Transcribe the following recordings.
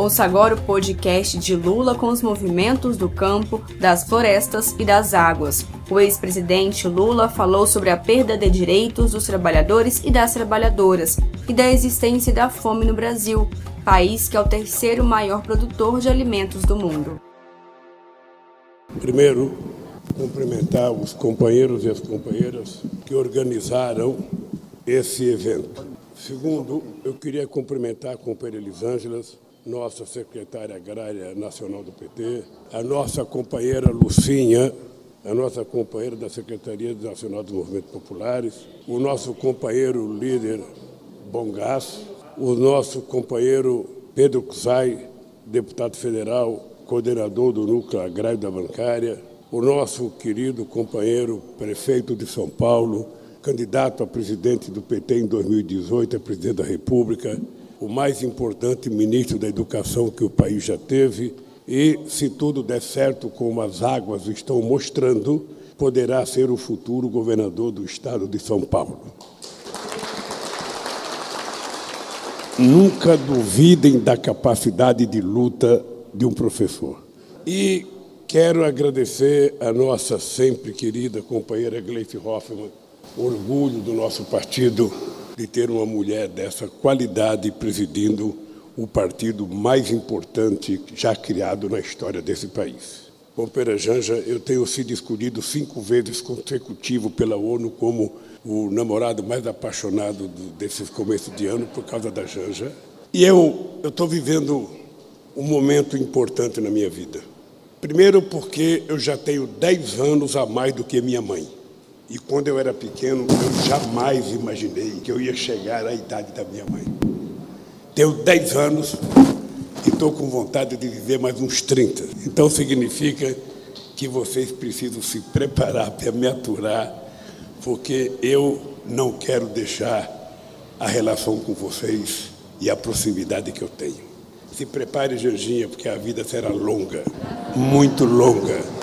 Ouça agora o podcast de Lula com os movimentos do campo, das florestas e das águas. O ex-presidente Lula falou sobre a perda de direitos dos trabalhadores e das trabalhadoras e da existência da fome no Brasil, país que é o terceiro maior produtor de alimentos do mundo. Primeiro, cumprimentar os companheiros e as companheiras que organizaram esse evento. Segundo, eu queria cumprimentar a companheira Elisângela, nossa secretária agrária nacional do PT, a nossa companheira Lucinha, a nossa companheira da Secretaria Nacional dos Movimentos Populares, o nosso companheiro líder Bongás, o nosso companheiro Pedro Cusai, deputado federal, coordenador do Núcleo Agrário da Bancária, o nosso querido companheiro prefeito de São Paulo, candidato a presidente do PT em 2018, a presidente da República, o mais importante ministro da Educação que o país já teve, e, se tudo der certo, como as águas estão mostrando, poderá ser o futuro governador do estado de São Paulo. Nunca duvidem da capacidade de luta de um professor. E quero agradecer a nossa sempre querida companheira Gleice Hoffmann, orgulho do nosso partido de ter uma mulher dessa qualidade presidindo o partido mais importante já criado na história desse país. Companheira Janja, eu tenho sido escolhido cinco vezes consecutivo pela ONU como o namorado mais apaixonado desses começos de ano por causa da Janja. E eu estou vivendo um momento importante na minha vida. Primeiro porque eu já tenho 10 anos a mais do que minha mãe. E quando eu era pequeno, eu jamais imaginei que eu ia chegar à idade da minha mãe. Tenho 10 anos e estou com vontade de viver mais uns 30. Então significa que vocês precisam se preparar para me aturar, porque eu não quero deixar a relação com vocês e a proximidade que eu tenho. Se prepare, Georginha, porque a vida será longa, muito longa.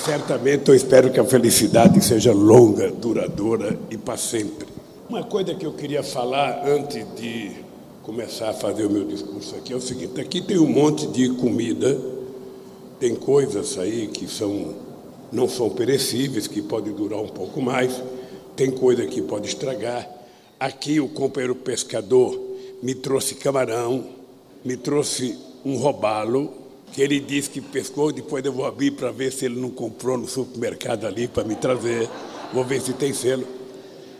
Certamente eu espero que a felicidade seja longa, duradoura e para sempre. Uma coisa que eu queria falar antes de começar a fazer o meu discurso aqui é o seguinte: aqui tem um monte de comida, tem coisas aí que são não são perecíveis, que podem durar um pouco mais, tem coisa que pode estragar. Aqui o companheiro pescador me trouxe camarão, me trouxe um robalo, que ele disse que pescou, depois eu vou abrir para ver se ele não comprou no supermercado ali para me trazer. Vou ver se tem selo.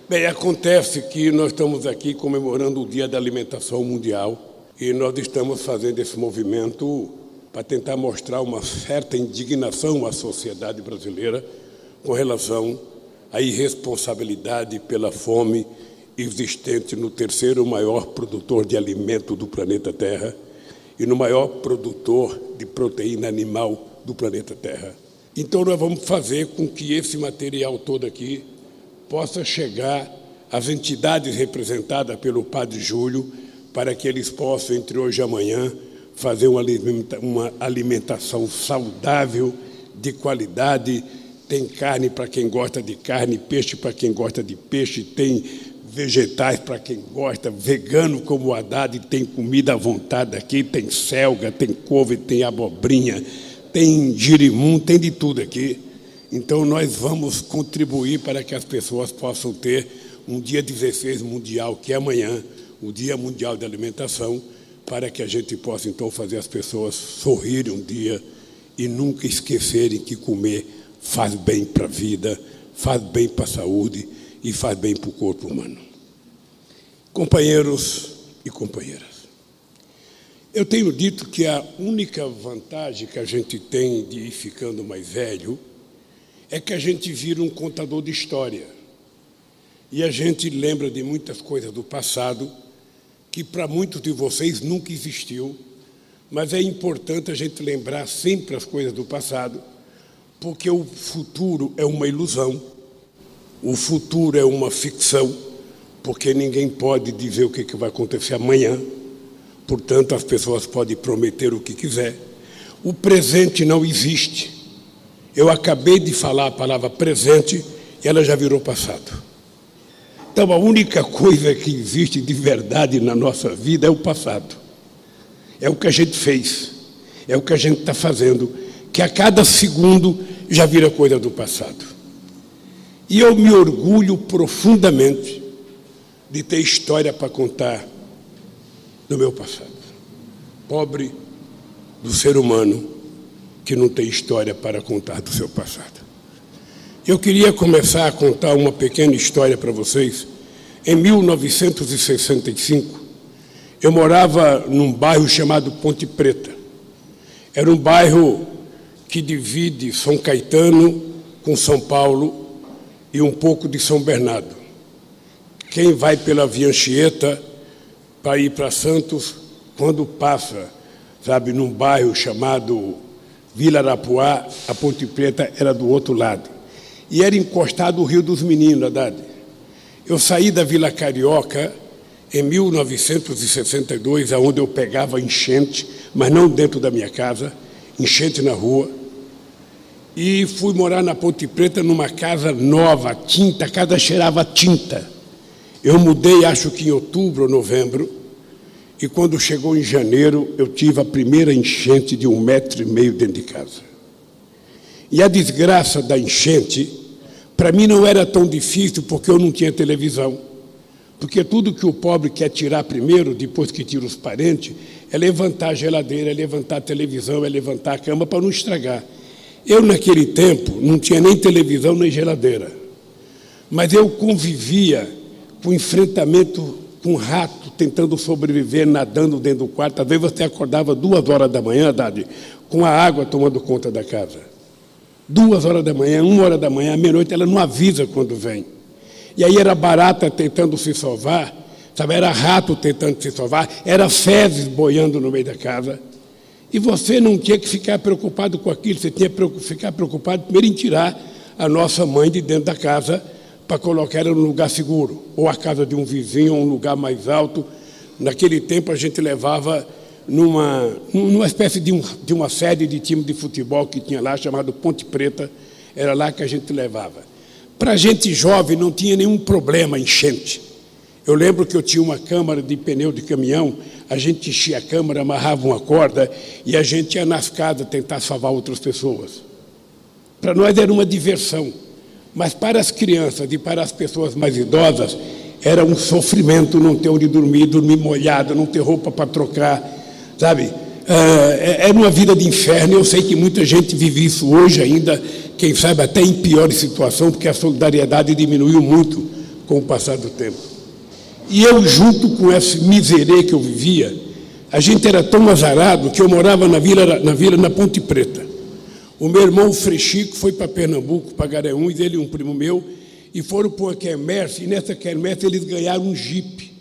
Bem, acontece que nós estamos aqui comemorando o Dia da Alimentação Mundial e nós estamos fazendo esse movimento para tentar mostrar uma certa indignação à sociedade brasileira com relação à irresponsabilidade pela fome existente no terceiro maior produtor de alimento do planeta Terra e no maior produtor de proteína animal do planeta Terra. Então, nós vamos fazer com que esse material todo aqui possa chegar às entidades representadas pelo Padre Júlio, para que eles possam, entre hoje e amanhã, fazer uma alimentação saudável, de qualidade. Tem carne para quem gosta de carne, peixe para quem gosta de peixe, tem vegetais para quem gosta, vegano como o Haddad, tem comida à vontade aqui, tem selga, tem couve, tem abobrinha, tem girimum, tem de tudo aqui. Então nós vamos contribuir para que as pessoas possam ter um dia 16 mundial, que é amanhã, o Dia Mundial da Alimentação, para que a gente possa então fazer as pessoas sorrirem um dia e nunca esquecerem que comer faz bem para a vida, faz bem para a saúde e faz bem para o corpo humano. Companheiros e companheiras, eu tenho dito que a única vantagem que a gente tem de ir ficando mais velho é que a gente vira um contador de história. E a gente lembra de muitas coisas do passado que para muitos de vocês nunca existiu, mas é importante a gente lembrar sempre as coisas do passado, porque o futuro é uma ilusão o futuro é uma ficção, porque ninguém pode dizer o que vai acontecer amanhã. Portanto, as pessoas podem prometer o que quiser. O presente não existe. Eu acabei de falar a palavra presente e ela já virou passado. Então, a única coisa que existe de verdade na nossa vida é o passado. É o que a gente fez, é o que a gente está fazendo, que a cada segundo já vira coisa do passado. E eu me orgulho profundamente de ter história para contar do meu passado. Pobre do ser humano que não tem história para contar do seu passado. Eu queria começar a contar uma pequena história para vocês. Em 1965, eu morava num bairro chamado Ponte Preta. Era um bairro que divide São Caetano com São Paulo e um pouco de São Bernardo. Quem vai pela Via Anchieta para ir para Santos, quando passa, sabe, num bairro chamado Vila Arapuá, a Ponte Preta era do outro lado e era encostado o Rio dos Meninos, Haddad. Eu saí da Vila Carioca em 1962, aonde eu pegava enchente, mas não dentro da minha casa, enchente na rua, e fui morar na Ponte Preta numa casa nova, tinta, a casa cheirava tinta. Eu mudei, acho que em outubro ou novembro, e quando chegou em janeiro, eu tive a primeira enchente de um metro e meio dentro de casa. E a desgraça da enchente para mim não era tão difícil porque eu não tinha televisão. Porque tudo que o pobre quer tirar primeiro, depois que tira os parentes, é levantar a geladeira, é levantar a televisão, é levantar a cama para não estragar. Eu, naquele tempo, não tinha nem televisão nem geladeira. Mas eu convivia com enfrentamento com rato, tentando sobreviver, nadando dentro do quarto. Às vezes você acordava duas horas da manhã, Dade, com a água tomando conta da casa duas horas da manhã, uma hora da manhã, meia-noite, ela não avisa quando vem. E aí era barata tentando se salvar, sabe? era rato tentando se salvar, era fezes boiando no meio da casa. E você não tinha que ficar preocupado com aquilo, você tinha que ficar preocupado primeiro em tirar a nossa mãe de dentro da casa para colocar ela num lugar seguro, ou a casa de um vizinho, ou um lugar mais alto. Naquele tempo a gente levava numa, numa espécie de, um, de uma sede de time de futebol que tinha lá, chamado Ponte Preta, era lá que a gente levava. Para gente jovem não tinha nenhum problema enchente. Eu lembro que eu tinha uma câmara de pneu de caminhão, a gente enchia a câmara, amarrava uma corda e a gente ia nas casas tentar salvar outras pessoas. Para nós era uma diversão, mas para as crianças e para as pessoas mais idosas era um sofrimento não ter onde dormir, dormir molhado, não ter roupa para trocar sabe? É, é uma vida de inferno. Eu sei que muita gente vive isso hoje ainda, quem sabe até em pior situação, porque a solidariedade diminuiu muito com o passar do tempo. E eu, junto com esse miserê que eu vivia, a gente era tão azarado que eu morava na vila, na vila, na Ponte Preta. O meu irmão, Frechico, foi para Pernambuco, para Gareúns, ele e um primo meu, e foram para uma quermesse, e nessa quermesse eles ganharam um jipe.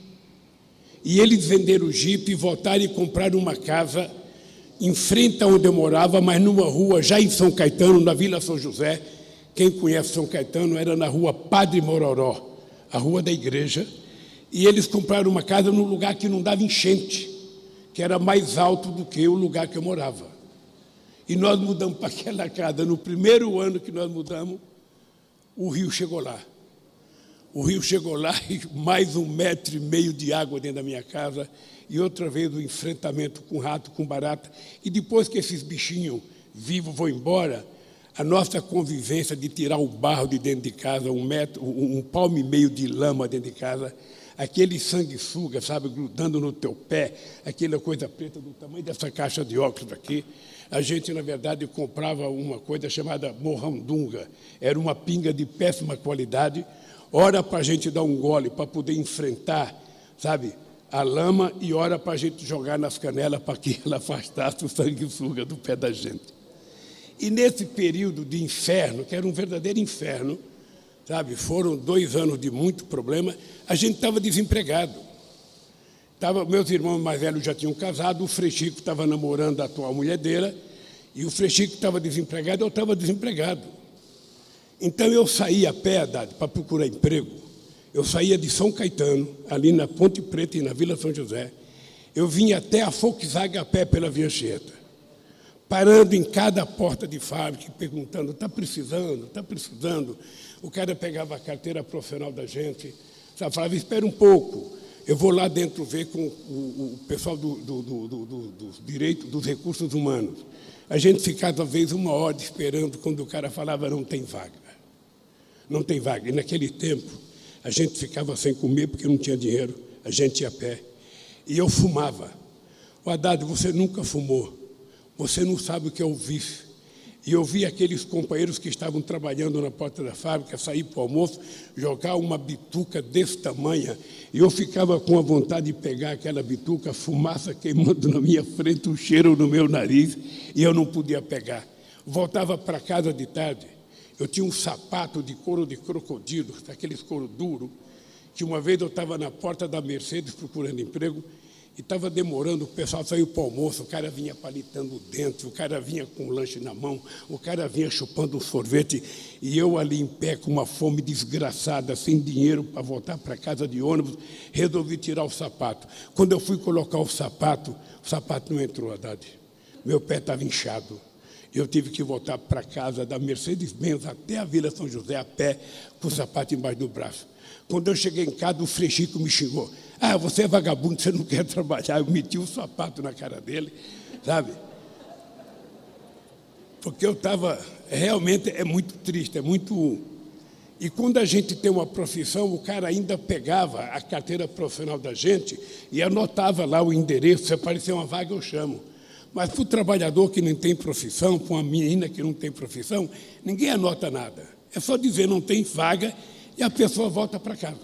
E eles venderam o jipe, voltaram e compraram uma casa em frente a onde eu morava, mas numa rua já em São Caetano, na Vila São José. Quem conhece São Caetano era na rua Padre Mororó, a rua da igreja. E eles compraram uma casa num lugar que não dava enchente, que era mais alto do que o lugar que eu morava. E nós mudamos para aquela casa. No primeiro ano que nós mudamos, o rio chegou lá. O rio chegou lá e mais um metro e meio de água dentro da minha casa. E outra vez o enfrentamento com rato, com barata. E depois que esses bichinhos vivos vão embora, a nossa convivência de tirar o barro de dentro de casa, um metro, um palmo e meio de lama dentro de casa, aquele sanguessuga, sabe, grudando no teu pé, aquela coisa preta do tamanho dessa caixa de óculos aqui. A gente, na verdade, comprava uma coisa chamada morrandunga. Era uma pinga de péssima qualidade, ora para a gente dar um gole para poder enfrentar, sabe, a lama e ora para a gente jogar nas canelas para que ela afastasse o sanguessuga do pé da gente. E nesse período de inferno, que era um verdadeiro inferno, sabe, foram dois anos de muito problema, a gente estava desempregado. Tava, meus irmãos mais velhos já tinham casado, o Frechico estava namorando a atual mulher dele, e o Frechico estava desempregado, eu estava desempregado. Então eu saía a pé, para procurar emprego. Eu saía de São Caetano, ali na Ponte Preta e na Vila São José. Eu vinha até a Volkswagen a pé pela Via Chieta, parando em cada porta de fábrica, perguntando: está precisando, está precisando. O cara pegava a carteira profissional da gente, Sabe, falava, espera um pouco, eu vou lá dentro ver com o, o pessoal do, do, do, dos direitos, dos recursos humanos. A gente ficava, às vezes, uma hora esperando quando o cara falava não tem vaga. Não tem vaga. E naquele tempo, a gente ficava sem comer porque não tinha dinheiro, a gente ia a pé. E eu fumava. O Haddad, você nunca fumou. Você não sabe o que é o vício. E eu vi aqueles companheiros que estavam trabalhando na porta da fábrica sair para o almoço, jogar uma bituca desse tamanho. E eu ficava com a vontade de pegar aquela bituca, fumaça queimando na minha frente, o cheiro no meu nariz, e eu não podia pegar. Voltava para casa de tarde. Eu tinha um sapato de couro de crocodilo, aqueles couro duro, que uma vez eu estava na porta da Mercedes procurando emprego e estava demorando, o pessoal saiu para o almoço, o cara vinha palitando dentro, o cara vinha com o lanche na mão, o cara vinha chupando um sorvete, e eu ali em pé com uma fome desgraçada, sem dinheiro para voltar para casa de ônibus, resolvi tirar o sapato. Quando eu fui colocar o sapato, o sapato não entrou, Haddad. Meu pé estava inchado. Eu tive que voltar para casa da Mercedes-Benz até a Vila São José a pé, com o sapato embaixo do braço. Quando eu cheguei em casa, o Frechico me xingou. Ah, você é vagabundo, você não quer trabalhar. Eu meti um sapato na cara dele, sabe? Porque eu estava. Realmente é muito triste, é muito. E quando a gente tem uma profissão, o cara ainda pegava a carteira profissional da gente e anotava lá o endereço. Se aparecer uma vaga, eu chamo. Mas para o trabalhador que não tem profissão, para uma menina que não tem profissão, ninguém anota nada. É só dizer não tem vaga e a pessoa volta para casa.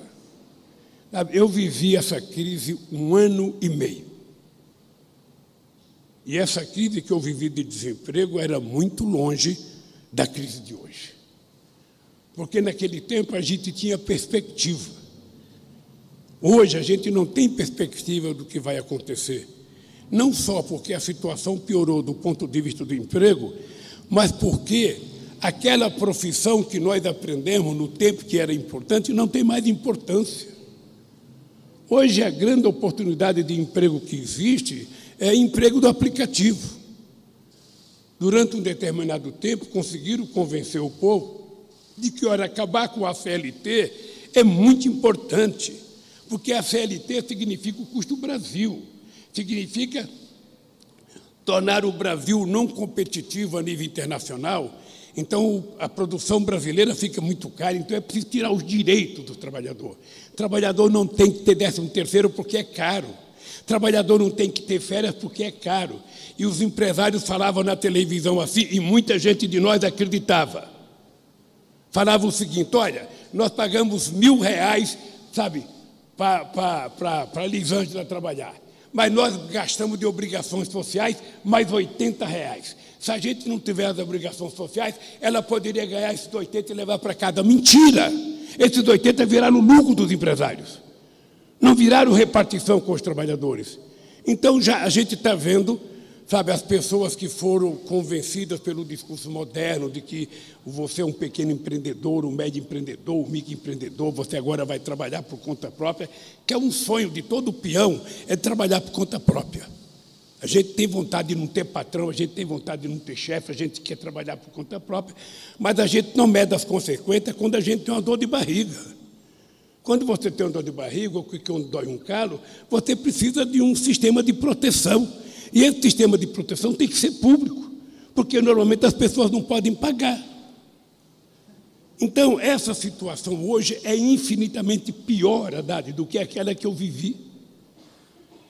Eu vivi essa crise um ano e meio. E essa crise que eu vivi de desemprego era muito longe da crise de hoje. Porque naquele tempo a gente tinha perspectiva. Hoje a gente não tem perspectiva do que vai acontecer. Não só porque a situação piorou do ponto de vista do emprego, mas porque aquela profissão que nós aprendemos no tempo que era importante não tem mais importância. Hoje, a grande oportunidade de emprego que existe é emprego do aplicativo. Durante um determinado tempo, conseguiram convencer o povo de que, ora, acabar com a CLT é muito importante, porque a CLT significa o custo Brasil, significa tornar o Brasil não competitivo a nível internacional então, a produção brasileira fica muito cara, então é preciso tirar os direitos do trabalhador. O trabalhador não tem que ter décimo terceiro porque é caro. O trabalhador não tem que ter férias porque é caro. E os empresários falavam na televisão assim, e muita gente de nós acreditava. Falavam o seguinte: olha, nós pagamos mil reais, sabe, para a Lisângela trabalhar. Mas nós gastamos de obrigações sociais mais 80 reais. Se a gente não tiver as obrigações sociais, ela poderia ganhar esses 80 e levar para casa. Mentira! Esses 80 viraram lucro dos empresários. Não viraram repartição com os trabalhadores. Então já a gente está vendo, sabe, as pessoas que foram convencidas pelo discurso moderno de que você é um pequeno empreendedor, um médio empreendedor, um microempreendedor, você agora vai trabalhar por conta própria, que é um sonho de todo peão, é trabalhar por conta própria. A gente tem vontade de não ter patrão, a gente tem vontade de não ter chefe, a gente quer trabalhar por conta própria, mas a gente não mede as consequências quando a gente tem uma dor de barriga. Quando você tem uma dor de barriga ou que dói um calo, você precisa de um sistema de proteção. E esse sistema de proteção tem que ser público, porque normalmente as pessoas não podem pagar. Então, essa situação hoje é infinitamente pior, Haddad, do que aquela que eu vivi.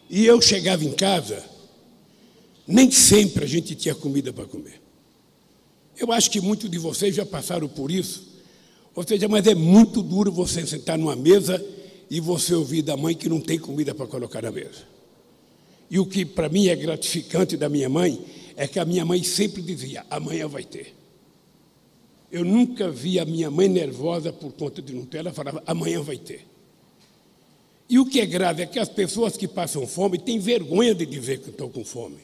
E eu chegava em casa nem sempre a gente tinha comida para comer. Eu acho que muitos de vocês já passaram por isso. Ou seja, mas é muito duro você sentar numa mesa e você ouvir da mãe que não tem comida para colocar na mesa. E o que para mim é gratificante da minha mãe é que a minha mãe sempre dizia: amanhã vai ter. Eu nunca vi a minha mãe nervosa por conta de não ter, ela falava: amanhã vai ter. E o que é grave é que as pessoas que passam fome têm vergonha de dizer que estão com fome.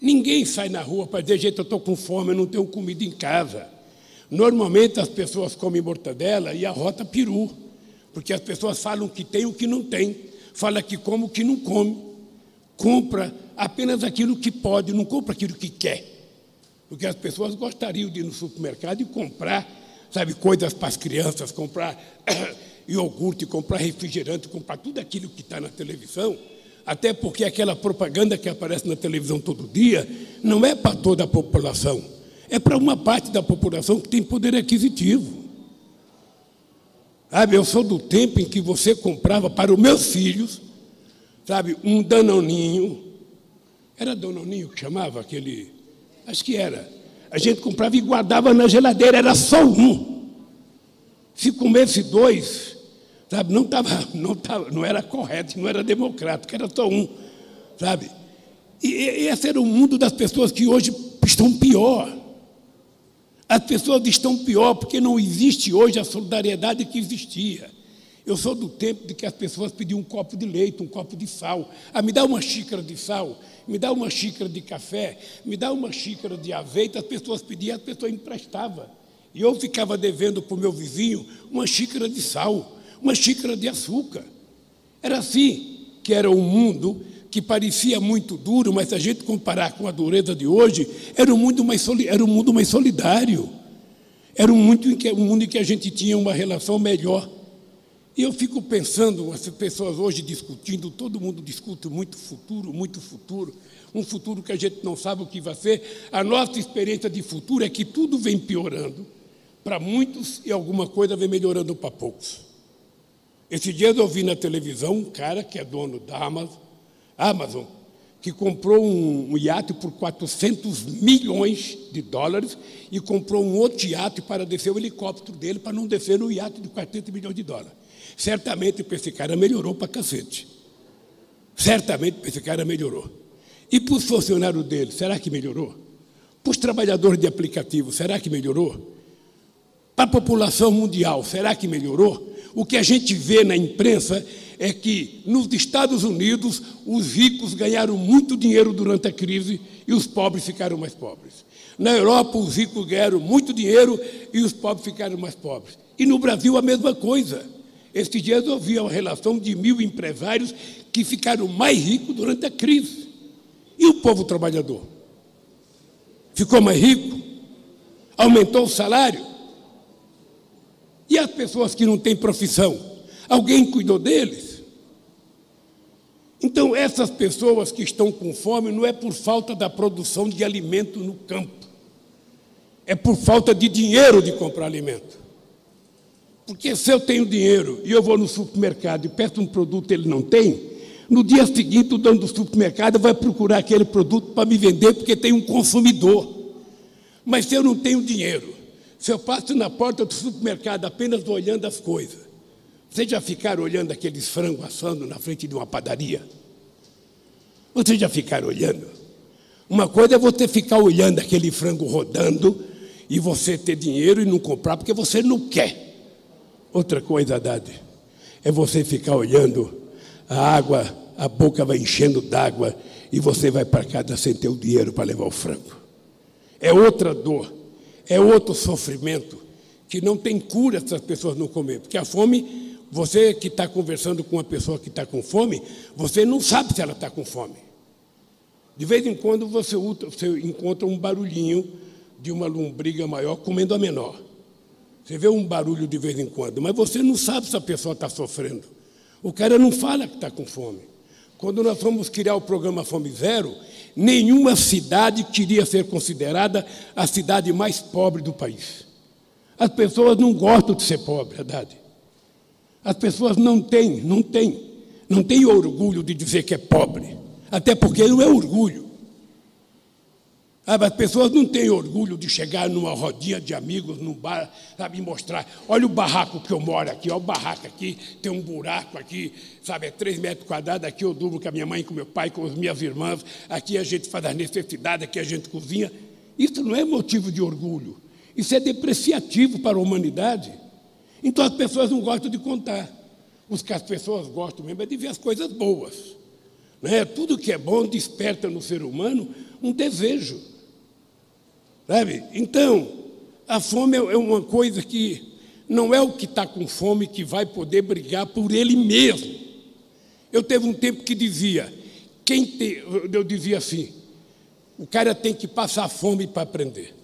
Ninguém sai na rua para dizer, gente, eu estou com fome, eu não tenho comida em casa. Normalmente as pessoas comem mortadela e a rota peru, porque as pessoas falam que tem o que não tem, fala que come o que não come, compra apenas aquilo que pode, não compra aquilo que quer. Porque as pessoas gostariam de ir no supermercado e comprar, sabe, coisas para as crianças, comprar iogurte, comprar refrigerante, comprar tudo aquilo que está na televisão, até porque aquela propaganda que aparece na televisão todo dia não é para toda a população, é para uma parte da população que tem poder aquisitivo. Sabe, eu sou do tempo em que você comprava para os meus filhos, sabe, um danoninho. Era danoninho que chamava aquele? Acho que era. A gente comprava e guardava na geladeira, era só um. Se comesse dois, sabe, não, tava, não, tava, não era correto, não era democrático, era só um, sabe? E, esse era o mundo das pessoas que hoje estão pior. As pessoas estão pior porque não existe hoje a solidariedade que existia. Eu sou do tempo de que as pessoas pediam um copo de leite, um copo de sal. Ah, me dá uma xícara de sal, me dá uma xícara de café, me dá uma xícara de azeite. As pessoas pediam, as pessoas emprestavam. E eu ficava devendo para o meu vizinho uma xícara de sal, uma xícara de açúcar. Era assim que era o mundo que parecia muito duro, mas se a gente comparar com a dureza de hoje, era um mundo mais, era um mundo mais solidário. Era um mundo, em que, um mundo em que a gente tinha uma relação melhor. E eu fico pensando, as pessoas hoje discutindo, todo mundo discute muito futuro, muito futuro, um futuro que a gente não sabe o que vai ser. A nossa experiência de futuro é que tudo vem piorando para muitos e alguma coisa vem melhorando para poucos. Esse dia eu vi na televisão um cara que é dono da Amazon, Amazon, que comprou um, um iate por 400 milhões de dólares e comprou um outro iate para descer o helicóptero dele, para não descer no iate de 400 milhões de dólares. Certamente para esse cara melhorou para cacete. Certamente para esse cara melhorou. E para os funcionários dele, será que melhorou? Para os trabalhadores de aplicativo, será que melhorou? Para a população mundial, será que melhorou? O que a gente vê na imprensa é que nos Estados Unidos os ricos ganharam muito dinheiro durante a crise e os pobres ficaram mais pobres. Na Europa os ricos ganharam muito dinheiro e os pobres ficaram mais pobres. E no Brasil a mesma coisa. Estes dias eu vi uma relação de mil empresários que ficaram mais ricos durante a crise. E o povo trabalhador? Ficou mais rico? Aumentou o salário? E as pessoas que não têm profissão? Alguém cuidou deles? Então, essas pessoas que estão com fome não é por falta da produção de alimento no campo, é por falta de dinheiro de comprar alimento. Porque se eu tenho dinheiro e eu vou no supermercado e peço um produto ele não tem, no dia seguinte o dono do supermercado vai procurar aquele produto para me vender porque tem um consumidor. Mas se eu não tenho dinheiro, se eu passo na porta do supermercado apenas olhando as coisas, vocês já ficaram olhando aqueles frangos assando na frente de uma padaria? Vocês já ficaram olhando? Uma coisa é você ficar olhando aquele frango rodando e você ter dinheiro e não comprar porque você não quer. Outra coisa, Haddad, é você ficar olhando a água, a boca vai enchendo d'água e você vai para casa sem ter o dinheiro para levar o frango. É outra dor, é outro sofrimento que não tem cura se as pessoas não comer, porque a fome você que está conversando com uma pessoa que está com fome, você não sabe se ela está com fome. De vez em quando você, você encontra um barulhinho de uma lombriga maior comendo a menor. Você vê um barulho de vez em quando, mas você não sabe se a pessoa está sofrendo. O cara não fala que está com fome. Quando nós fomos criar o programa Fome Zero, nenhuma cidade queria ser considerada a cidade mais pobre do país. As pessoas não gostam de ser pobre, verdade. As pessoas não têm, não têm, não têm orgulho de dizer que é pobre, até porque não é orgulho. Ah, as pessoas não têm orgulho de chegar numa rodinha de amigos, num bar, sabe, e mostrar, olha o barraco que eu moro aqui, olha o barraco aqui, tem um buraco aqui, sabe, é três metros quadrados, aqui eu durmo com a minha mãe, com meu pai, com as minhas irmãs, aqui a gente faz as necessidades, aqui a gente cozinha. Isso não é motivo de orgulho, isso é depreciativo para a humanidade. Então as pessoas não gostam de contar. O que as pessoas gostam mesmo é de ver as coisas boas. Né? Tudo que é bom desperta no ser humano um desejo. Sabe? Então, a fome é uma coisa que não é o que está com fome que vai poder brigar por ele mesmo. Eu teve um tempo que dizia, quem te, eu dizia assim, o cara tem que passar fome para aprender.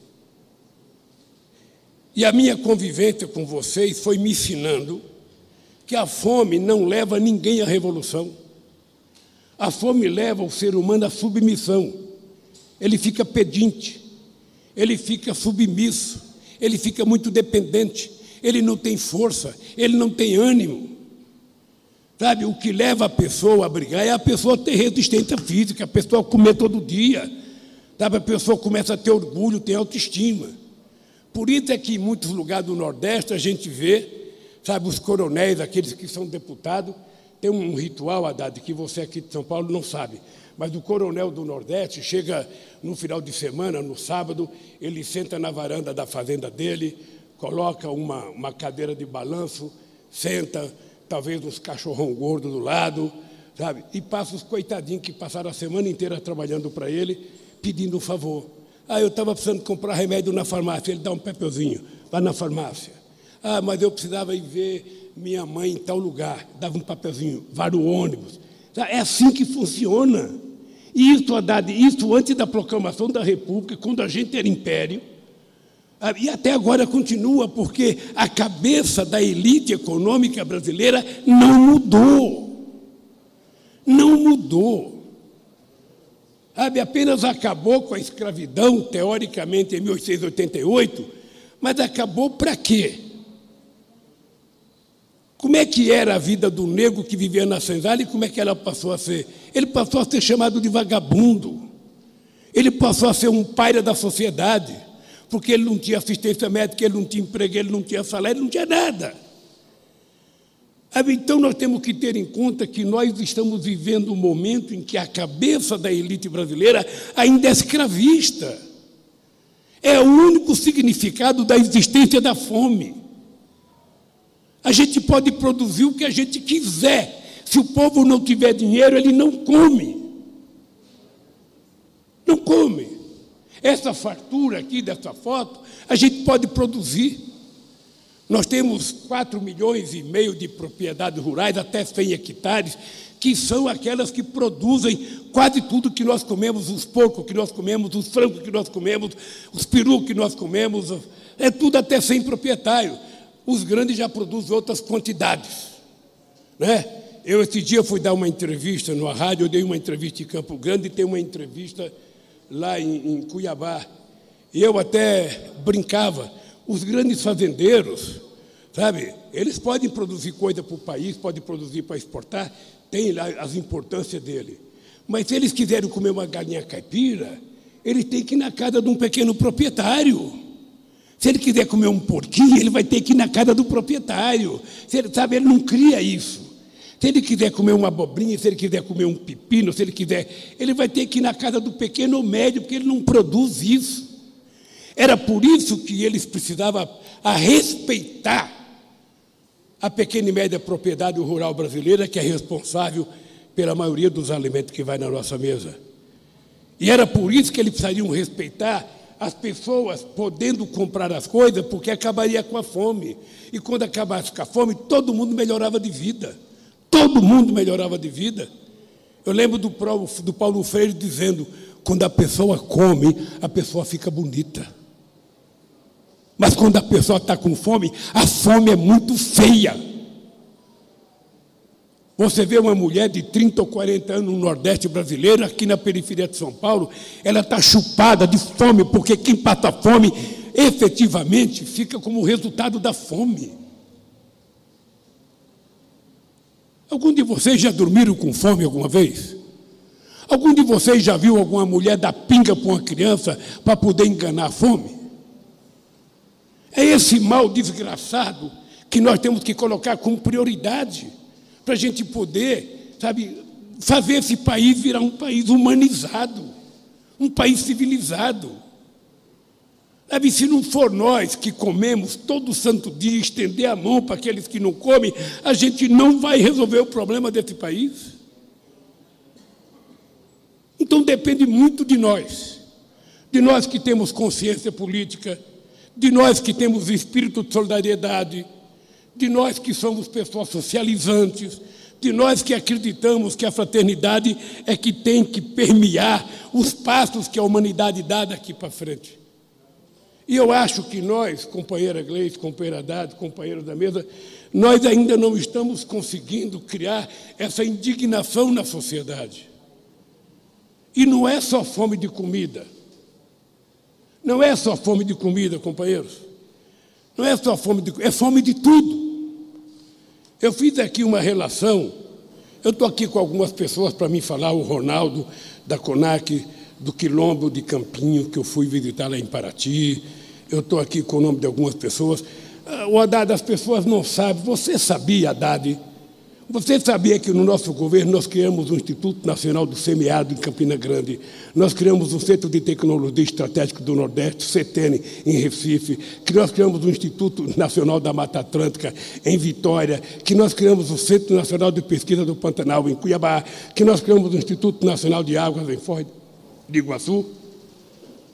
E a minha convivência com vocês foi me ensinando que a fome não leva ninguém à revolução. A fome leva o ser humano à submissão. Ele fica pedinte, ele fica submisso, ele fica muito dependente, ele não tem força, ele não tem ânimo. Sabe, o que leva a pessoa a brigar é a pessoa ter resistência física, a pessoa comer todo dia. Sabe, a pessoa começa a ter orgulho, ter autoestima. Por isso é que em muitos lugares do Nordeste a gente vê, sabe, os coronéis, aqueles que são deputados, tem um ritual, Haddad, que você aqui de São Paulo não sabe. Mas o coronel do Nordeste chega no final de semana, no sábado, ele senta na varanda da fazenda dele, coloca uma, uma cadeira de balanço, senta, talvez uns cachorrão gordo do lado, sabe? E passa os coitadinhos que passaram a semana inteira trabalhando para ele, pedindo um favor. Ah, eu estava precisando comprar remédio na farmácia, ele dá um papelzinho, vai na farmácia. Ah, mas eu precisava ir ver minha mãe em tal lugar, dava um papelzinho, vai no ônibus. É assim que funciona. Isso, Haddad, isso antes da proclamação da República, quando a gente era império, ah, e até agora continua, porque a cabeça da elite econômica brasileira não mudou. Não mudou. Sabe, apenas acabou com a escravidão, teoricamente, em 1888, mas acabou para quê? Como é que era a vida do negro que vivia na senzala e como é que ela passou a ser? Ele passou a ser chamado de vagabundo. Ele passou a ser um paira da sociedade, porque ele não tinha assistência médica, ele não tinha emprego, ele não tinha salário, ele não tinha nada. Então nós temos que ter em conta que nós estamos vivendo um momento em que a cabeça da elite brasileira ainda é escravista. É o único significado da existência da fome. A gente pode produzir o que a gente quiser. Se o povo não tiver dinheiro, ele não come. Não come. Essa fartura aqui dessa foto, a gente pode produzir. Nós temos 4 milhões e meio de propriedades rurais, até 100 hectares, que são aquelas que produzem quase tudo que nós comemos, os porcos que nós comemos, os frangos que nós comemos, os perus que nós comemos, é tudo até 100 proprietários. Os grandes já produzem outras quantidades. Né? Eu, esse dia, fui dar uma entrevista na rádio, eu dei uma entrevista em Campo Grande e tem uma entrevista lá em, em Cuiabá. E eu até brincava, os grandes fazendeiros, sabe, eles podem produzir coisa para o país, podem produzir para exportar, tem lá as importâncias dele. Mas se eles quiserem comer uma galinha caipira, eles têm que ir na casa de um pequeno proprietário. Se ele quiser comer um porquinho, ele vai ter que ir na casa do proprietário. Se ele, sabe, ele não cria isso. Se ele quiser comer uma abobrinha, se ele quiser comer um pepino, se ele quiser, ele vai ter que ir na casa do pequeno ou médio, porque ele não produz isso. Era por isso que eles precisavam a respeitar a pequena e média propriedade rural brasileira, que é responsável pela maioria dos alimentos que vai na nossa mesa. E era por isso que eles precisariam respeitar as pessoas podendo comprar as coisas, porque acabaria com a fome. E quando acabasse com a fome, todo mundo melhorava de vida. Todo mundo melhorava de vida. Eu lembro do, do Paulo Freire dizendo: quando a pessoa come, a pessoa fica bonita. Mas quando a pessoa está com fome, a fome é muito feia. Você vê uma mulher de 30 ou 40 anos no Nordeste brasileiro, aqui na periferia de São Paulo, ela está chupada de fome, porque quem passa fome efetivamente fica como resultado da fome. Algum de vocês já dormiram com fome alguma vez? Algum de vocês já viu alguma mulher dar pinga para uma criança para poder enganar a fome? É esse mal desgraçado que nós temos que colocar como prioridade para a gente poder, sabe, fazer esse país virar um país humanizado, um país civilizado. Sabe, se não for nós que comemos todo santo dia, estender a mão para aqueles que não comem, a gente não vai resolver o problema desse país. Então depende muito de nós, de nós que temos consciência política, de nós que temos espírito de solidariedade, de nós que somos pessoas socializantes, de nós que acreditamos que a fraternidade é que tem que permear os passos que a humanidade dá daqui para frente. E eu acho que nós, companheira Gleice, companheira Haddad, companheiro da mesa, nós ainda não estamos conseguindo criar essa indignação na sociedade. E não é só fome de comida. Não é só fome de comida, companheiros. Não é só fome de é fome de tudo. Eu fiz aqui uma relação. Eu estou aqui com algumas pessoas para me falar, o Ronaldo da CONAC, do Quilombo de Campinho, que eu fui visitar lá em Paraty. Eu estou aqui com o nome de algumas pessoas. Ah, o Haddad, as pessoas não sabem. Você sabia, Haddad? Você sabia que no nosso governo nós criamos o Instituto Nacional do Semiárido em Campina Grande, nós criamos o Centro de Tecnologia Estratégica do Nordeste, CETENE, em Recife, que nós criamos o Instituto Nacional da Mata Atlântica em Vitória, que nós criamos o Centro Nacional de Pesquisa do Pantanal em Cuiabá, que nós criamos o Instituto Nacional de Águas em Foz de Iguaçu.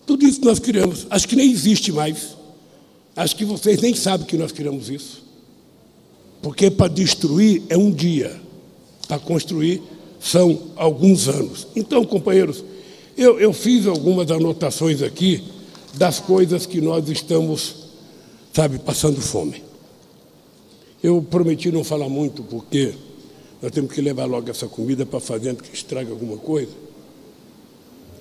Tudo isso nós criamos. Acho que nem existe mais. Acho que vocês nem sabem que nós criamos isso. Porque para destruir é um dia, para construir são alguns anos. Então, companheiros, eu, eu fiz algumas anotações aqui das coisas que nós estamos, sabe, passando fome. Eu prometi não falar muito, porque nós temos que levar logo essa comida para fazer antes que estrague alguma coisa.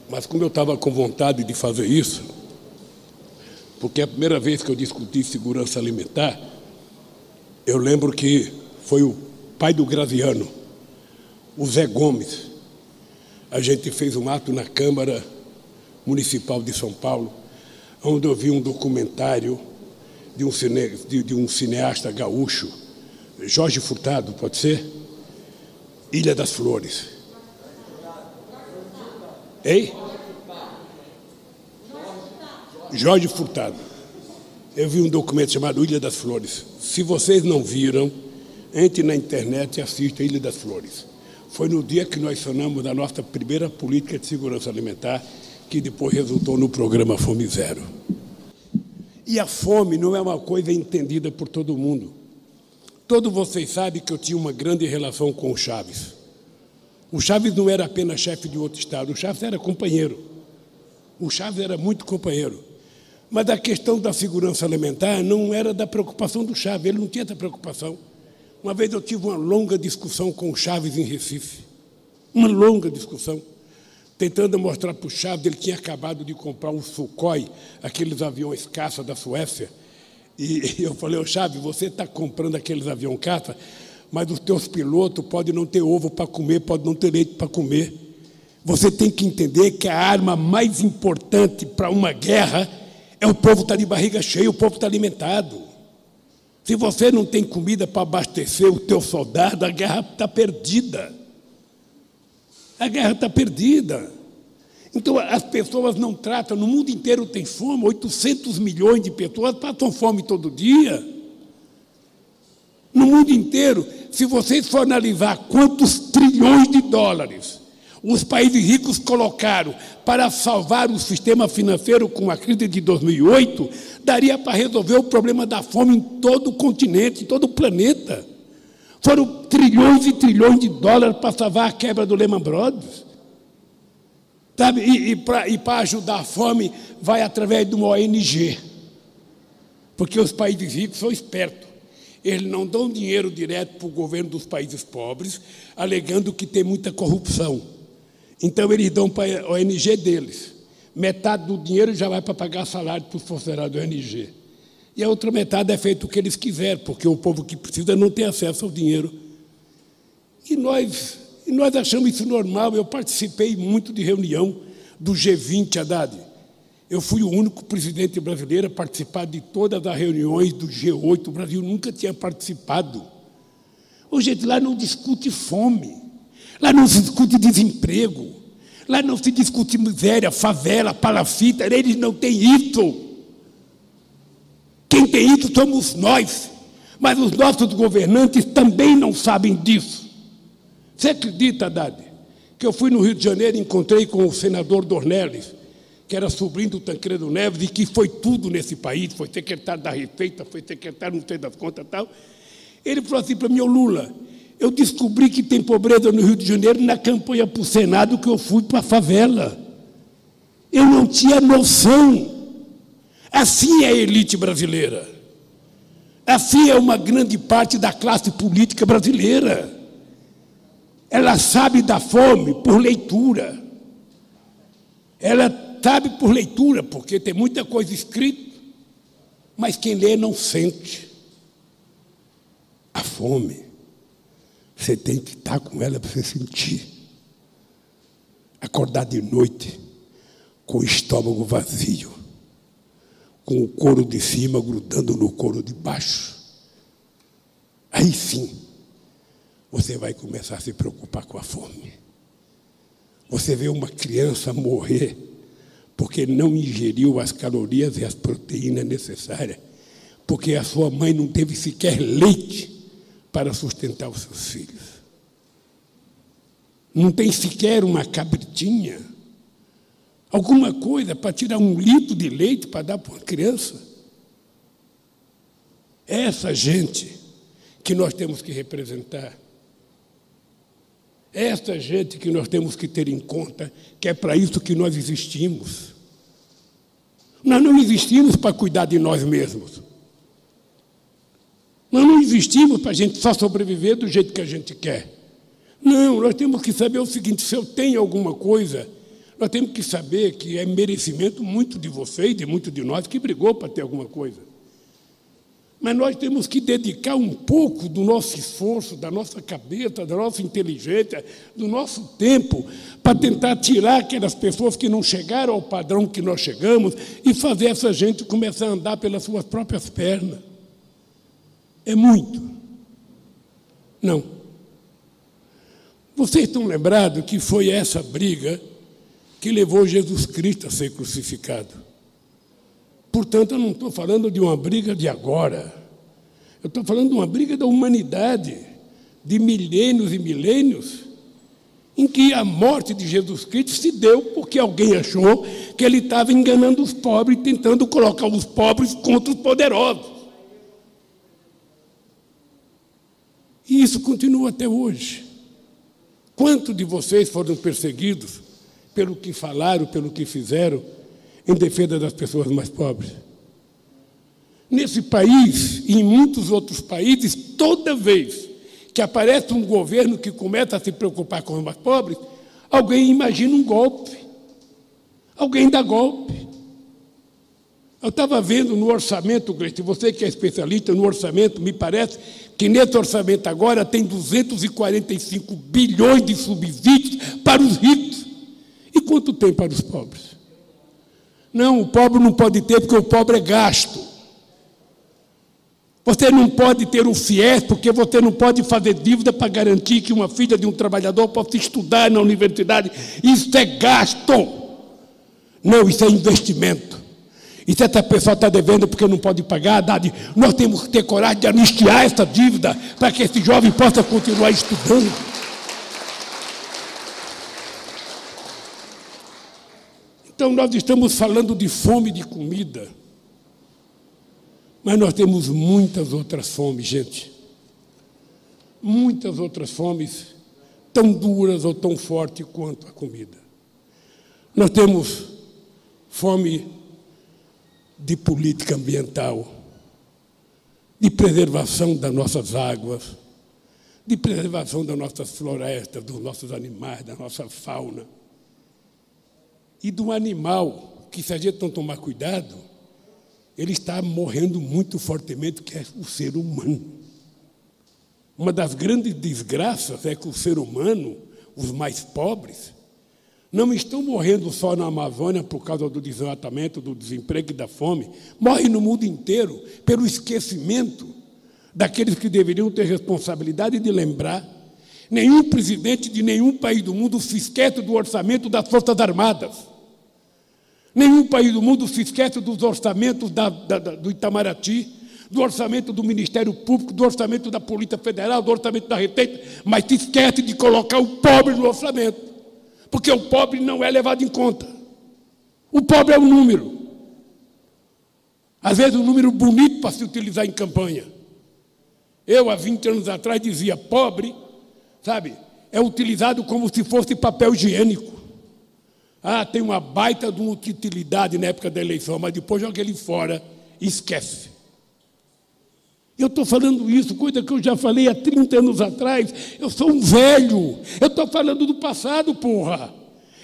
Mas como eu estava com vontade de fazer isso, porque é a primeira vez que eu discuti segurança alimentar, eu lembro que foi o pai do Graziano, o Zé Gomes. A gente fez um ato na Câmara Municipal de São Paulo, onde eu vi um documentário de um, cine, de, de um cineasta gaúcho, Jorge Furtado, pode ser? Ilha das Flores. Ei? Jorge Furtado. Eu vi um documento chamado Ilha das Flores. Se vocês não viram, entre na internet e assista Ilha das Flores. Foi no dia que nós sonamos a nossa primeira política de segurança alimentar, que depois resultou no programa Fome Zero. E a fome não é uma coisa entendida por todo mundo. Todos vocês sabem que eu tinha uma grande relação com o Chaves. O Chaves não era apenas chefe de outro estado, o Chaves era companheiro. O Chaves era muito companheiro. Mas a questão da segurança alimentar não era da preocupação do Chaves, ele não tinha essa preocupação. Uma vez eu tive uma longa discussão com o Chaves em Recife. Uma longa discussão. Tentando mostrar para o Chaves, ele tinha acabado de comprar um Sukhoi, aqueles aviões caça da Suécia. E eu falei, ô Chaves, você está comprando aqueles aviões caça mas os teus pilotos podem não ter ovo para comer, podem não ter leite para comer. Você tem que entender que a arma mais importante para uma guerra é o povo estar tá de barriga cheia, o povo está alimentado. Se você não tem comida para abastecer o teu soldado, a guerra está perdida. A guerra está perdida. Então as pessoas não tratam, no mundo inteiro tem fome, 800 milhões de pessoas passam fome todo dia. No mundo inteiro, se vocês for analisar quantos trilhões de dólares os países ricos colocaram para salvar o sistema financeiro com a crise de 2008, daria para resolver o problema da fome em todo o continente, em todo o planeta. Foram trilhões e trilhões de dólares para salvar a quebra do Lehman Brothers. Sabe? E, e para ajudar a fome, vai através de uma ONG. Porque os países ricos são espertos. Eles não dão dinheiro direto para o governo dos países pobres, alegando que tem muita corrupção. Então, eles dão para a ONG deles. Metade do dinheiro já vai para pagar salário para os funcionários da ONG. E a outra metade é feito o que eles quiserem, porque o povo que precisa não tem acesso ao dinheiro. E nós, e nós achamos isso normal. Eu participei muito de reunião do G20, Haddad. Eu fui o único presidente brasileiro a participar de todas as reuniões do G8. O Brasil nunca tinha participado. Hoje lá não discute fome, lá não se discute desemprego, lá não se discute miséria, favela, palafita. Eles não têm isso. Quem tem isso somos nós. Mas os nossos governantes também não sabem disso. Você acredita, Haddad, que eu fui no Rio de Janeiro e encontrei com o senador Dornelles? que era sobrinho do Tancredo Neves e que foi tudo nesse país, foi secretário da Receita, foi secretário não sei das contas e tal. Ele falou assim para mim, ô Lula, eu descobri que tem pobreza no Rio de Janeiro na campanha para o Senado que eu fui para a favela. Eu não tinha noção. Assim é a elite brasileira. Assim é uma grande parte da classe política brasileira. Ela sabe da fome por leitura. Ela sabe por leitura, porque tem muita coisa escrita, mas quem lê não sente. A fome, você tem que estar com ela para você sentir. Acordar de noite com o estômago vazio, com o couro de cima grudando no couro de baixo. Aí sim, você vai começar a se preocupar com a fome. Você vê uma criança morrer porque não ingeriu as calorias e as proteínas necessárias, porque a sua mãe não teve sequer leite para sustentar os seus filhos. Não tem sequer uma cabritinha, alguma coisa para tirar um litro de leite para dar para uma criança. Essa gente que nós temos que representar. Essa gente que nós temos que ter em conta, que é para isso que nós existimos. Nós não existimos para cuidar de nós mesmos. Nós não existimos para a gente só sobreviver do jeito que a gente quer. Não, nós temos que saber o seguinte: se eu tenho alguma coisa, nós temos que saber que é merecimento muito de você e de muito de nós que brigou para ter alguma coisa. Mas nós temos que dedicar um pouco do nosso esforço, da nossa cabeça, da nossa inteligência, do nosso tempo, para tentar tirar aquelas pessoas que não chegaram ao padrão que nós chegamos e fazer essa gente começar a andar pelas suas próprias pernas. É muito. Não. Vocês estão lembrados que foi essa briga que levou Jesus Cristo a ser crucificado? Portanto, eu não estou falando de uma briga de agora. Eu estou falando de uma briga da humanidade, de milênios e milênios, em que a morte de Jesus Cristo se deu porque alguém achou que ele estava enganando os pobres, tentando colocar os pobres contra os poderosos. E isso continua até hoje. Quantos de vocês foram perseguidos pelo que falaram, pelo que fizeram? em defesa das pessoas mais pobres. Nesse país e em muitos outros países, toda vez que aparece um governo que começa a se preocupar com os mais pobres, alguém imagina um golpe. Alguém dá golpe. Eu estava vendo no orçamento, Gleice, você que é especialista no orçamento, me parece que nesse orçamento agora tem 245 bilhões de subsídios para os ricos. E quanto tem para os pobres? Não, o pobre não pode ter porque o pobre é gasto. Você não pode ter o FIES porque você não pode fazer dívida para garantir que uma filha de um trabalhador possa estudar na universidade. Isso é gasto. Não, isso é investimento. E se essa pessoa está devendo porque não pode pagar, nós temos que ter coragem de anistiar essa dívida para que esse jovem possa continuar estudando. Então, nós estamos falando de fome de comida, mas nós temos muitas outras fomes, gente. Muitas outras fomes, tão duras ou tão fortes quanto a comida. Nós temos fome de política ambiental, de preservação das nossas águas, de preservação das nossas florestas, dos nossos animais, da nossa fauna e do animal, que se a gente não tomar cuidado, ele está morrendo muito fortemente, que é o ser humano. Uma das grandes desgraças é que o ser humano, os mais pobres, não estão morrendo só na Amazônia por causa do desmatamento, do desemprego e da fome, morrem no mundo inteiro pelo esquecimento daqueles que deveriam ter responsabilidade de lembrar. Nenhum presidente de nenhum país do mundo se esquece do orçamento das Forças Armadas. Nenhum país do mundo se esquece dos orçamentos da, da, do Itamaraty, do orçamento do Ministério Público, do orçamento da Polícia Federal, do orçamento da Receita, mas se esquece de colocar o pobre no orçamento, porque o pobre não é levado em conta. O pobre é um número. Às vezes, um número bonito para se utilizar em campanha. Eu, há 20 anos atrás, dizia: pobre, sabe, é utilizado como se fosse papel higiênico. Ah, tem uma baita de uma utilidade na época da eleição, mas depois joga ele fora e esquece. Eu estou falando isso, coisa que eu já falei há 30 anos atrás. Eu sou um velho. Eu estou falando do passado, porra.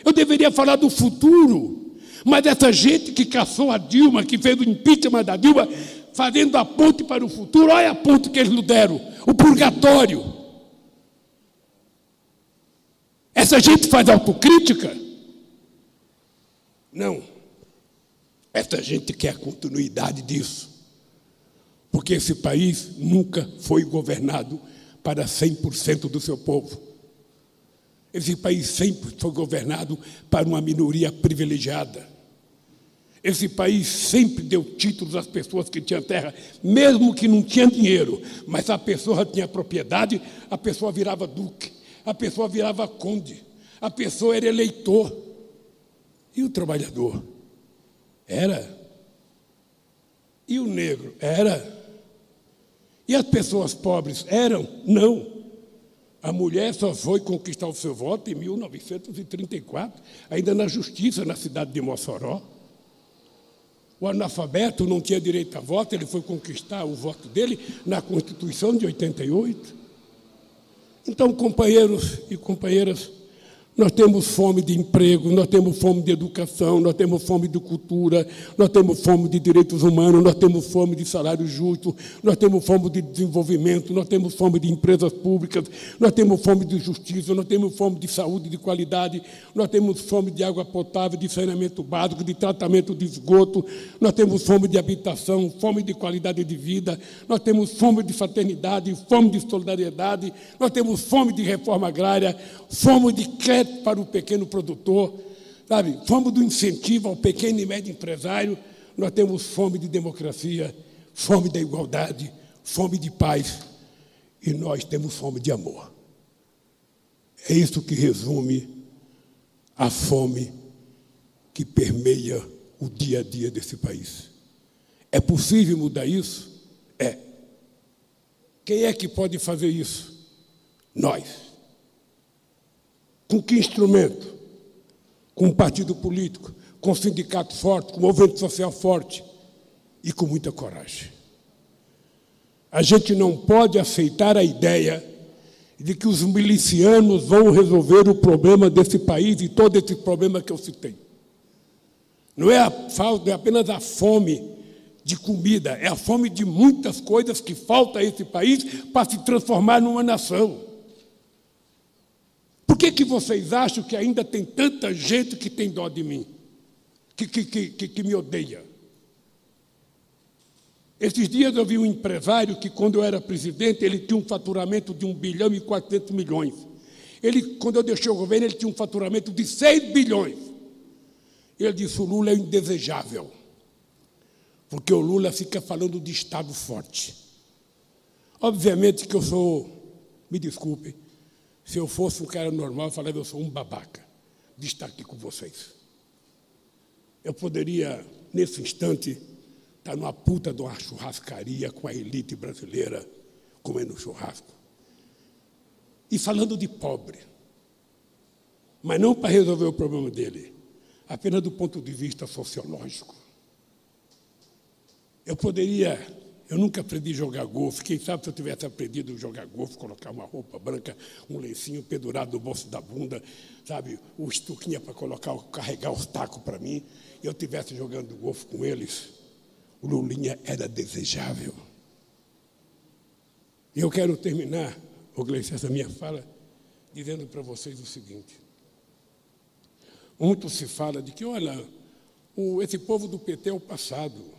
Eu deveria falar do futuro. Mas essa gente que caçou a Dilma, que fez o impeachment da Dilma, fazendo a ponte para o futuro, olha a ponte que eles nos deram o purgatório. Essa gente faz autocrítica? Não. Essa gente quer a continuidade disso. Porque esse país nunca foi governado para 100% do seu povo. Esse país sempre foi governado para uma minoria privilegiada. Esse país sempre deu títulos às pessoas que tinham terra, mesmo que não tinham dinheiro, mas a pessoa tinha propriedade, a pessoa virava duque, a pessoa virava conde, a pessoa era eleitor. E o trabalhador? Era. E o negro? Era. E as pessoas pobres? Eram? Não. A mulher só foi conquistar o seu voto em 1934, ainda na justiça, na cidade de Mossoró. O analfabeto não tinha direito a voto, ele foi conquistar o voto dele na Constituição de 88. Então, companheiros e companheiras, nós temos fome de emprego, nós temos fome de educação, nós temos fome de cultura, nós temos fome de direitos humanos, nós temos fome de salário justo, nós temos fome de desenvolvimento, nós temos fome de empresas públicas, nós temos fome de justiça, nós temos fome de saúde de qualidade, nós temos fome de água potável, de saneamento básico, de tratamento de esgoto, nós temos fome de habitação, fome de qualidade de vida, nós temos fome de fraternidade, fome de solidariedade, nós temos fome de reforma agrária, fome de crédito para o pequeno produtor, sabe? Fome do incentivo ao pequeno e médio empresário. Nós temos fome de democracia, fome da igualdade, fome de paz e nós temos fome de amor. É isso que resume a fome que permeia o dia a dia desse país. É possível mudar isso? É. Quem é que pode fazer isso? Nós. Com que instrumento? Com um partido político, com um sindicato forte, com um movimento social forte e com muita coragem. A gente não pode aceitar a ideia de que os milicianos vão resolver o problema desse país e todo esse problema que eu citei. Não é a falta, é apenas a fome de comida, é a fome de muitas coisas que falta a esse país para se transformar numa nação. Por que, que vocês acham que ainda tem tanta gente que tem dó de mim? Que, que, que, que me odeia? Esses dias eu vi um empresário que, quando eu era presidente, ele tinha um faturamento de 1 bilhão e 400 milhões. Ele, quando eu deixei o governo, ele tinha um faturamento de 6 bilhões. Ele disse: o Lula é indesejável, porque o Lula fica falando de Estado forte. Obviamente que eu sou, me desculpem, se eu fosse um cara normal, eu falava, eu sou um babaca de estar aqui com vocês. Eu poderia, nesse instante, estar numa puta de uma churrascaria com a elite brasileira comendo churrasco. E falando de pobre. Mas não para resolver o problema dele, apenas do ponto de vista sociológico. Eu poderia eu nunca aprendi a jogar golfe. Quem sabe se eu tivesse aprendido a jogar golfe, colocar uma roupa branca, um lencinho pendurado no bolso da bunda, sabe, o estuquinha para colocar, carregar os tacos para mim, eu tivesse jogando golfe com eles, o Lulinha era desejável. E eu quero terminar, ô Gleice, essa minha fala, dizendo para vocês o seguinte. Muito se fala de que, olha, o, esse povo do PT é o passado.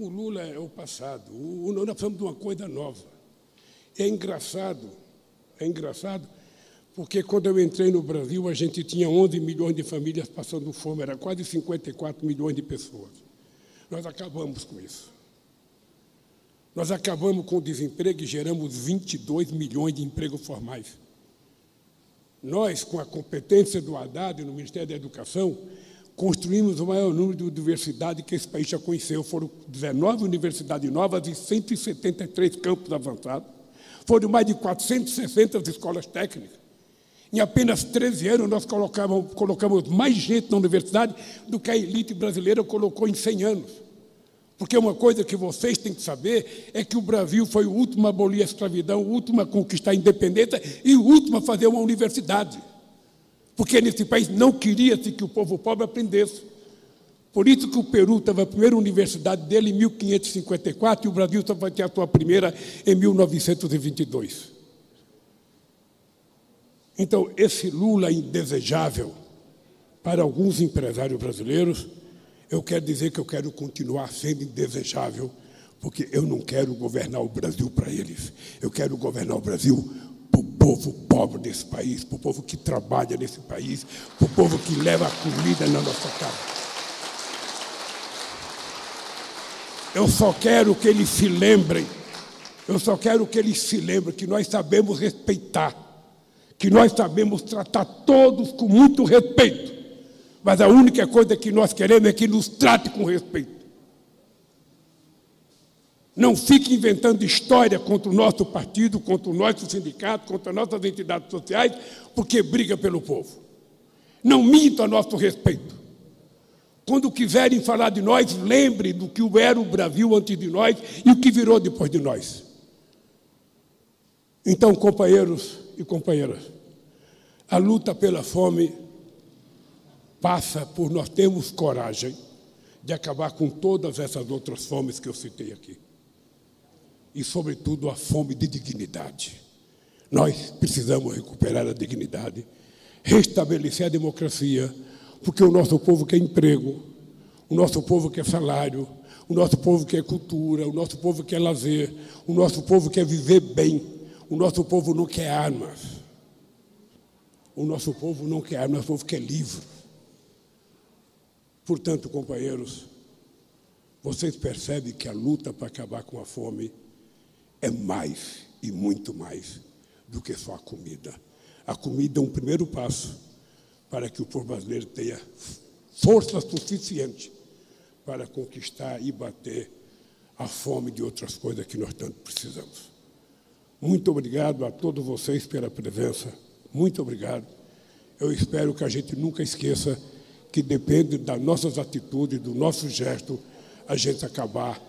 O Lula é o passado. O, nós precisamos de uma coisa nova. É engraçado, é engraçado, porque quando eu entrei no Brasil, a gente tinha 11 milhões de famílias passando fome, era quase 54 milhões de pessoas. Nós acabamos com isso. Nós acabamos com o desemprego e geramos 22 milhões de empregos formais. Nós, com a competência do Haddad no Ministério da Educação, construímos o maior número de universidades que esse país já conheceu. Foram 19 universidades novas e 173 campos avançados. Foram mais de 460 escolas técnicas. Em apenas 13 anos, nós colocamos mais gente na universidade do que a elite brasileira colocou em 100 anos. Porque uma coisa que vocês têm que saber é que o Brasil foi o último a abolir a escravidão, o último a conquistar a independência e o último a fazer uma universidade. Porque nesse país não queria-se que o povo pobre aprendesse. Por isso que o Peru teve a primeira universidade dele em 1554 e o Brasil só vai ter a sua primeira em 1922. Então, esse Lula indesejável para alguns empresários brasileiros, eu quero dizer que eu quero continuar sendo indesejável, porque eu não quero governar o Brasil para eles. Eu quero governar o Brasil para o povo pobre desse país, para o povo que trabalha nesse país, para o povo que leva a comida na nossa casa. Eu só quero que eles se lembrem, eu só quero que eles se lembrem que nós sabemos respeitar que nós sabemos tratar todos com muito respeito, mas a única coisa que nós queremos é que nos trate com respeito. Não fique inventando história contra o nosso partido, contra o nosso sindicato, contra nossas entidades sociais, porque briga pelo povo. Não minta a nosso respeito. Quando quiserem falar de nós, lembre do que era o Brasil antes de nós e o que virou depois de nós. Então, companheiros e companheiras, a luta pela fome passa por nós termos coragem de acabar com todas essas outras fomes que eu citei aqui. E, sobretudo, a fome de dignidade. Nós precisamos recuperar a dignidade, restabelecer a democracia, porque o nosso povo quer emprego, o nosso povo quer salário, o nosso povo quer cultura, o nosso povo quer lazer, o nosso povo quer viver bem, o nosso povo não quer armas. O nosso povo não quer armas, o nosso povo quer livro. Portanto, companheiros, vocês percebem que a luta para acabar com a fome é mais e muito mais do que só a comida. A comida é um primeiro passo para que o povo brasileiro tenha força suficiente para conquistar e bater a fome de outras coisas que nós tanto precisamos. Muito obrigado a todos vocês pela presença. Muito obrigado. Eu espero que a gente nunca esqueça que depende das nossas atitudes, do nosso gesto, a gente acabar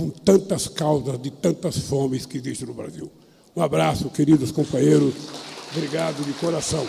com tantas causas de tantas fomes que existem no Brasil. Um abraço, queridos companheiros. Obrigado de coração.